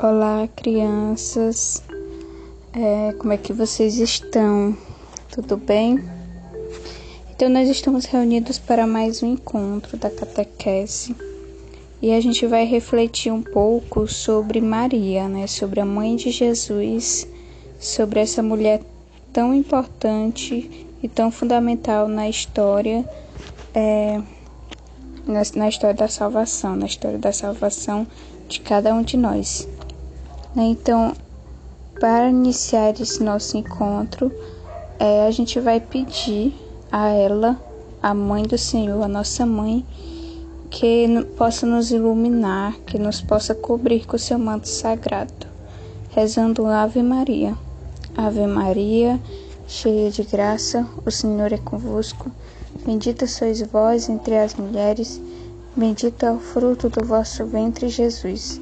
Olá, crianças. É, como é que vocês estão? Tudo bem? Então, nós estamos reunidos para mais um encontro da catequese e a gente vai refletir um pouco sobre Maria, né? Sobre a mãe de Jesus, sobre essa mulher tão importante e tão fundamental na história, é, na, na história da salvação, na história da salvação de cada um de nós. Né? Então, para iniciar esse nosso encontro, é, a gente vai pedir a ela, a mãe do Senhor, a nossa mãe, que possa nos iluminar, que nos possa cobrir com seu manto sagrado, rezando Ave Maria. Ave Maria, cheia de graça, o Senhor é convosco. Bendita sois vós entre as mulheres, bendito é o fruto do vosso ventre, Jesus.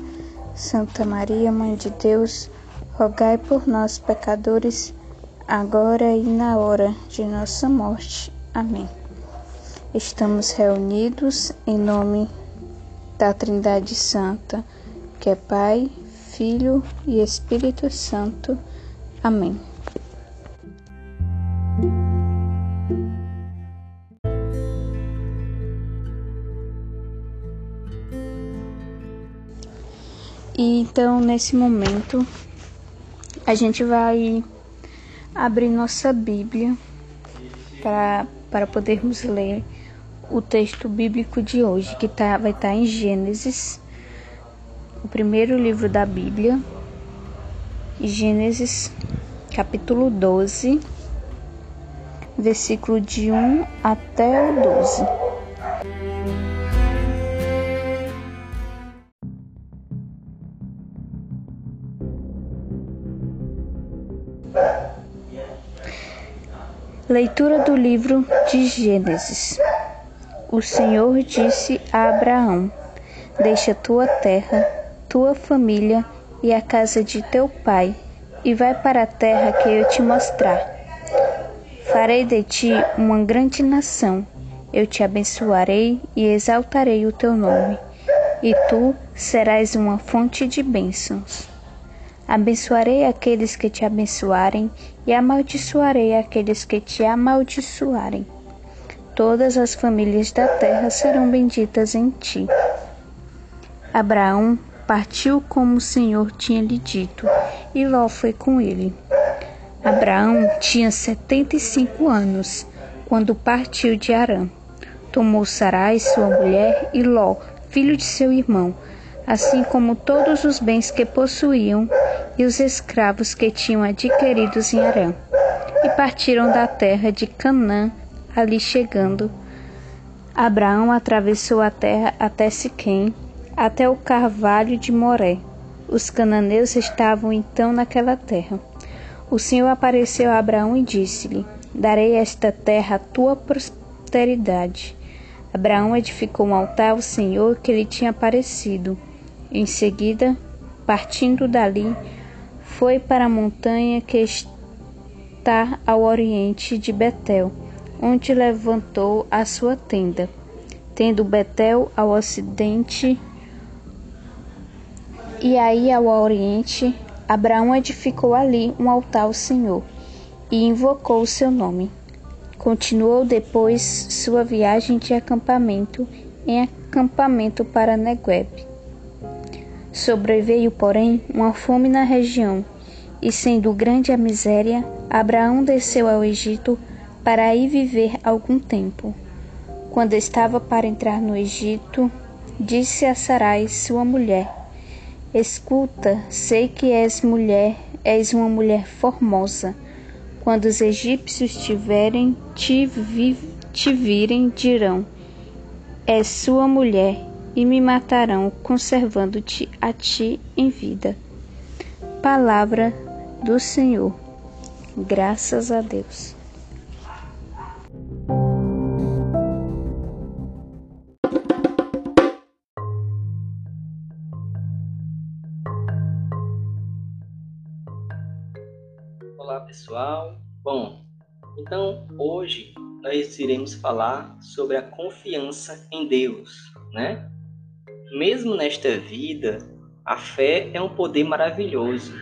Santa Maria, Mãe de Deus, rogai por nós, pecadores, agora e na hora de nossa morte. Amém. Estamos reunidos em nome da Trindade Santa, que é Pai, Filho e Espírito Santo. Amém. Então, nesse momento, a gente vai abrir nossa Bíblia para, para podermos ler o texto bíblico de hoje, que tá, vai estar tá em Gênesis, o primeiro livro da Bíblia, Gênesis, capítulo 12, versículo de 1 até o 12. Leitura do livro de Gênesis. O Senhor disse a Abraão: Deixa tua terra, tua família e a casa de teu pai, e vai para a terra que eu te mostrar. Farei de ti uma grande nação. Eu te abençoarei e exaltarei o teu nome, e tu serás uma fonte de bênçãos. Abençoarei aqueles que te abençoarem e amaldiçoarei aqueles que te amaldiçoarem. Todas as famílias da terra serão benditas em ti. Abraão partiu como o Senhor tinha lhe dito, e Ló foi com ele. Abraão tinha setenta e cinco anos quando partiu de Arã. Tomou Sarai, sua mulher, e Ló, filho de seu irmão, assim como todos os bens que possuíam, e os escravos que tinham adquiridos em Arã, e partiram da terra de Canaã, ali chegando. Abraão atravessou a terra até Siquém, até o carvalho de Moré. Os cananeus estavam então naquela terra. O Senhor apareceu a Abraão e disse-lhe: Darei esta terra à tua prosperidade. Abraão edificou um altar ao Senhor que lhe tinha aparecido. Em seguida, partindo dali, foi para a montanha que está ao oriente de Betel, onde levantou a sua tenda. Tendo Betel ao ocidente e aí ao oriente, Abraão edificou ali um altar ao Senhor e invocou o seu nome. Continuou depois sua viagem de acampamento em acampamento para Negueb. Sobreveio, porém, uma fome na região, e sendo grande a miséria, Abraão desceu ao Egito para aí viver algum tempo. Quando estava para entrar no Egito, disse a Sarai, sua mulher: Escuta, sei que és mulher, és uma mulher formosa. Quando os egípcios tiverem te, vi, te virem, dirão: És sua mulher e me matarão, conservando-te a ti em vida. Palavra do Senhor. Graças a Deus. Olá pessoal. Bom, então hoje nós iremos falar sobre a confiança em Deus, né? Mesmo nesta vida, a fé é um poder maravilhoso.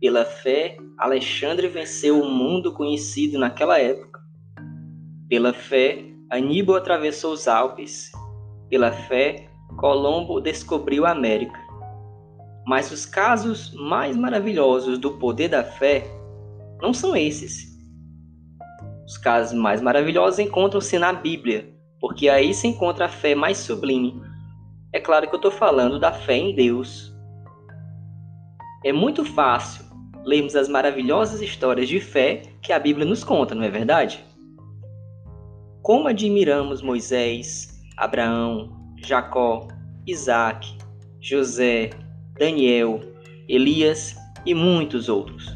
Pela fé, Alexandre venceu o mundo conhecido naquela época. Pela fé, Aníbal atravessou os Alpes. Pela fé, Colombo descobriu a América. Mas os casos mais maravilhosos do poder da fé não são esses. Os casos mais maravilhosos encontram-se na Bíblia, porque aí se encontra a fé mais sublime. É claro que eu estou falando da fé em Deus. É muito fácil lermos as maravilhosas histórias de fé que a Bíblia nos conta, não é verdade? Como admiramos Moisés, Abraão, Jacó, Isaac, José, Daniel, Elias e muitos outros.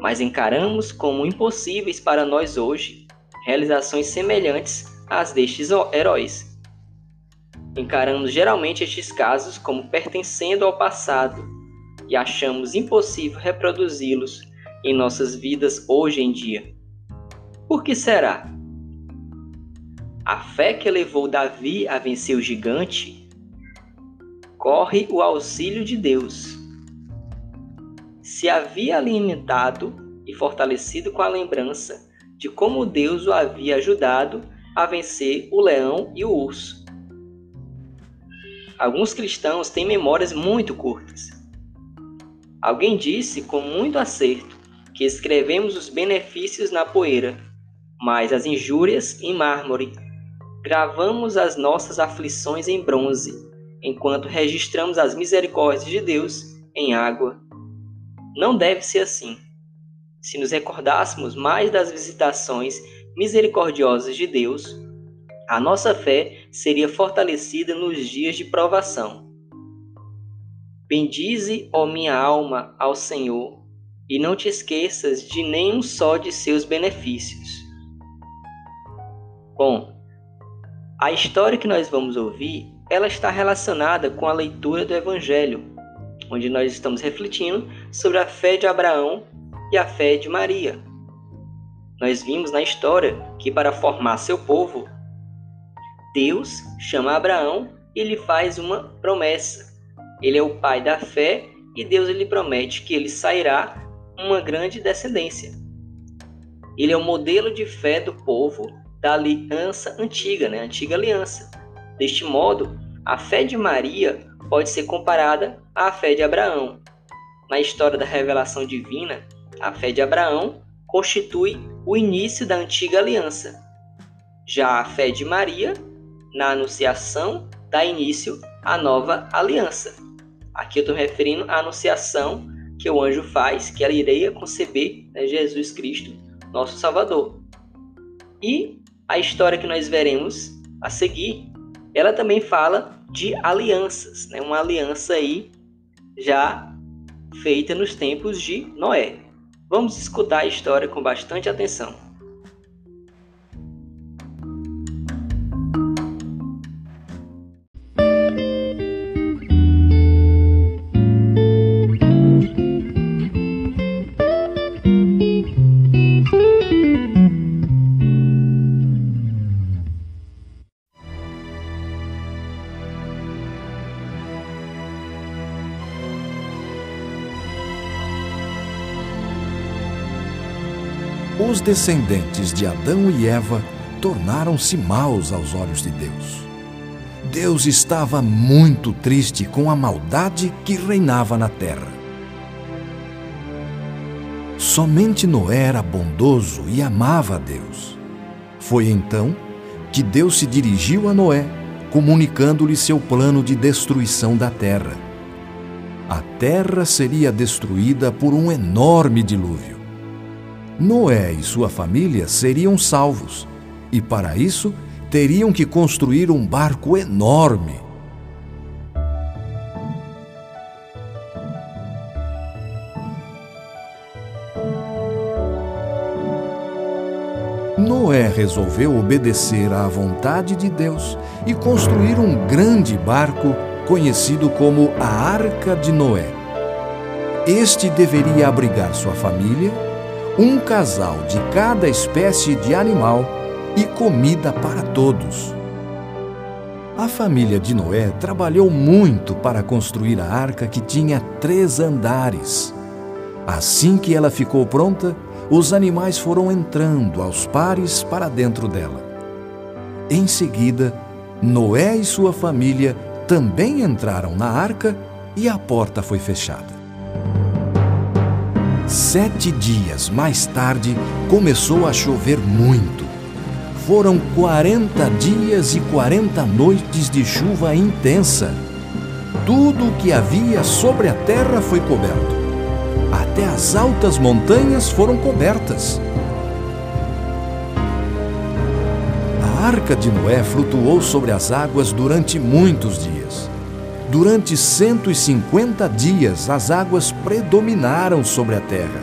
Mas encaramos como impossíveis para nós hoje realizações semelhantes às destes heróis. Encaramos geralmente estes casos como pertencendo ao passado e achamos impossível reproduzi-los em nossas vidas hoje em dia. Por que será? A fé que levou Davi a vencer o gigante corre o auxílio de Deus. Se havia alimentado e fortalecido com a lembrança de como Deus o havia ajudado a vencer o leão e o urso. Alguns cristãos têm memórias muito curtas. Alguém disse com muito acerto que escrevemos os benefícios na poeira, mas as injúrias em mármore gravamos as nossas aflições em bronze, enquanto registramos as misericórdias de Deus em água. Não deve ser assim. Se nos recordássemos mais das visitações misericordiosas de Deus, a nossa fé seria fortalecida nos dias de provação. Bendize, ó minha alma, ao Senhor, e não te esqueças de nenhum só de seus benefícios. Bom, a história que nós vamos ouvir, ela está relacionada com a leitura do Evangelho, onde nós estamos refletindo sobre a fé de Abraão e a fé de Maria. Nós vimos na história que para formar seu povo, Deus chama Abraão e lhe faz uma promessa. Ele é o pai da fé e Deus lhe promete que ele sairá uma grande descendência. Ele é o modelo de fé do povo da aliança antiga, né? antiga aliança. Deste modo, a fé de Maria pode ser comparada à fé de Abraão. Na história da revelação divina, a fé de Abraão constitui o início da antiga aliança. Já a fé de Maria, na anunciação, dá início à nova aliança. Aqui eu estou referindo à anunciação que o anjo faz, que ela iria conceber né, Jesus Cristo, nosso Salvador. E a história que nós veremos a seguir, ela também fala de alianças, né? uma aliança aí já feita nos tempos de Noé. Vamos escutar a história com bastante atenção. Os descendentes de Adão e Eva tornaram-se maus aos olhos de Deus. Deus estava muito triste com a maldade que reinava na terra. Somente Noé era bondoso e amava a Deus. Foi então que Deus se dirigiu a Noé, comunicando-lhe seu plano de destruição da terra. A terra seria destruída por um enorme dilúvio. Noé e sua família seriam salvos, e para isso teriam que construir um barco enorme. Noé resolveu obedecer à vontade de Deus e construir um grande barco conhecido como a Arca de Noé. Este deveria abrigar sua família um casal de cada espécie de animal e comida para todos. A família de Noé trabalhou muito para construir a arca que tinha três andares. Assim que ela ficou pronta, os animais foram entrando aos pares para dentro dela. Em seguida, Noé e sua família também entraram na arca e a porta foi fechada. Sete dias mais tarde, começou a chover muito. Foram 40 dias e 40 noites de chuva intensa. Tudo o que havia sobre a terra foi coberto. Até as altas montanhas foram cobertas. A arca de Noé flutuou sobre as águas durante muitos dias. Durante 150 dias, as águas predominaram sobre a terra.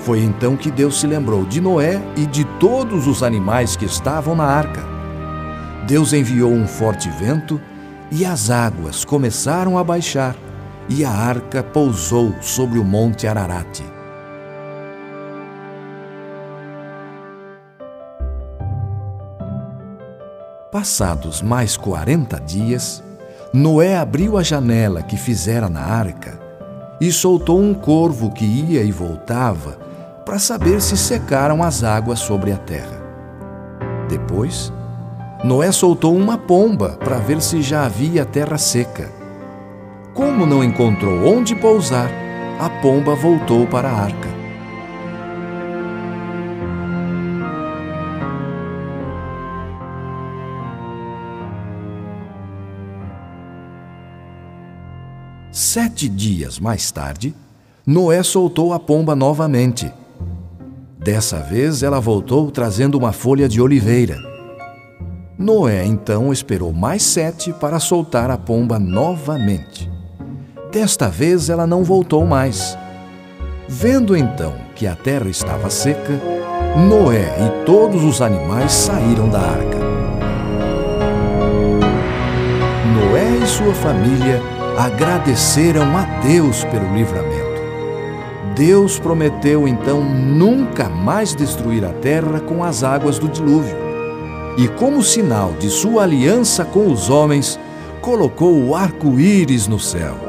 Foi então que Deus se lembrou de Noé e de todos os animais que estavam na arca. Deus enviou um forte vento e as águas começaram a baixar, e a arca pousou sobre o monte Ararate. Passados mais quarenta dias, Noé abriu a janela que fizera na arca e soltou um corvo que ia e voltava para saber se secaram as águas sobre a terra. Depois, Noé soltou uma pomba para ver se já havia terra seca. Como não encontrou onde pousar, a pomba voltou para a arca. Sete dias mais tarde, Noé soltou a pomba novamente Dessa vez ela voltou trazendo uma folha de oliveira. Noé então esperou mais sete para soltar a pomba novamente. Desta vez ela não voltou mais. Vendo então que a terra estava seca, Noé e todos os animais saíram da arca. Noé e sua família agradeceram a Deus pelo livramento. Deus prometeu então nunca mais destruir a terra com as águas do dilúvio. E como sinal de sua aliança com os homens, colocou o arco-íris no céu.